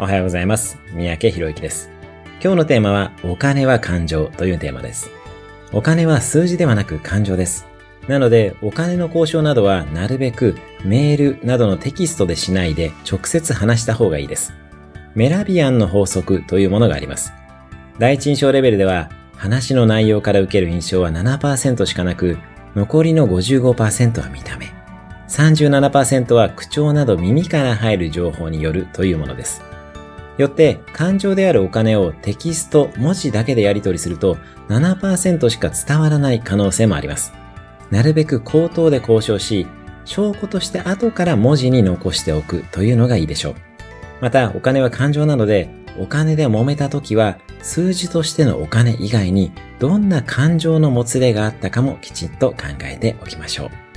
おはようございます。三宅博之です。今日のテーマは、お金は感情というテーマです。お金は数字ではなく感情です。なので、お金の交渉などはなるべくメールなどのテキストでしないで直接話した方がいいです。メラビアンの法則というものがあります。第一印象レベルでは、話の内容から受ける印象は7%しかなく、残りの55%は見た目。37%は口調など耳から入る情報によるというものです。よって、感情であるお金をテキスト、文字だけでやり取りすると7%しか伝わらない可能性もあります。なるべく口頭で交渉し、証拠として後から文字に残しておくというのがいいでしょう。また、お金は感情なので、お金で揉めた時は、数字としてのお金以外に、どんな感情のもつれがあったかもきちんと考えておきましょう。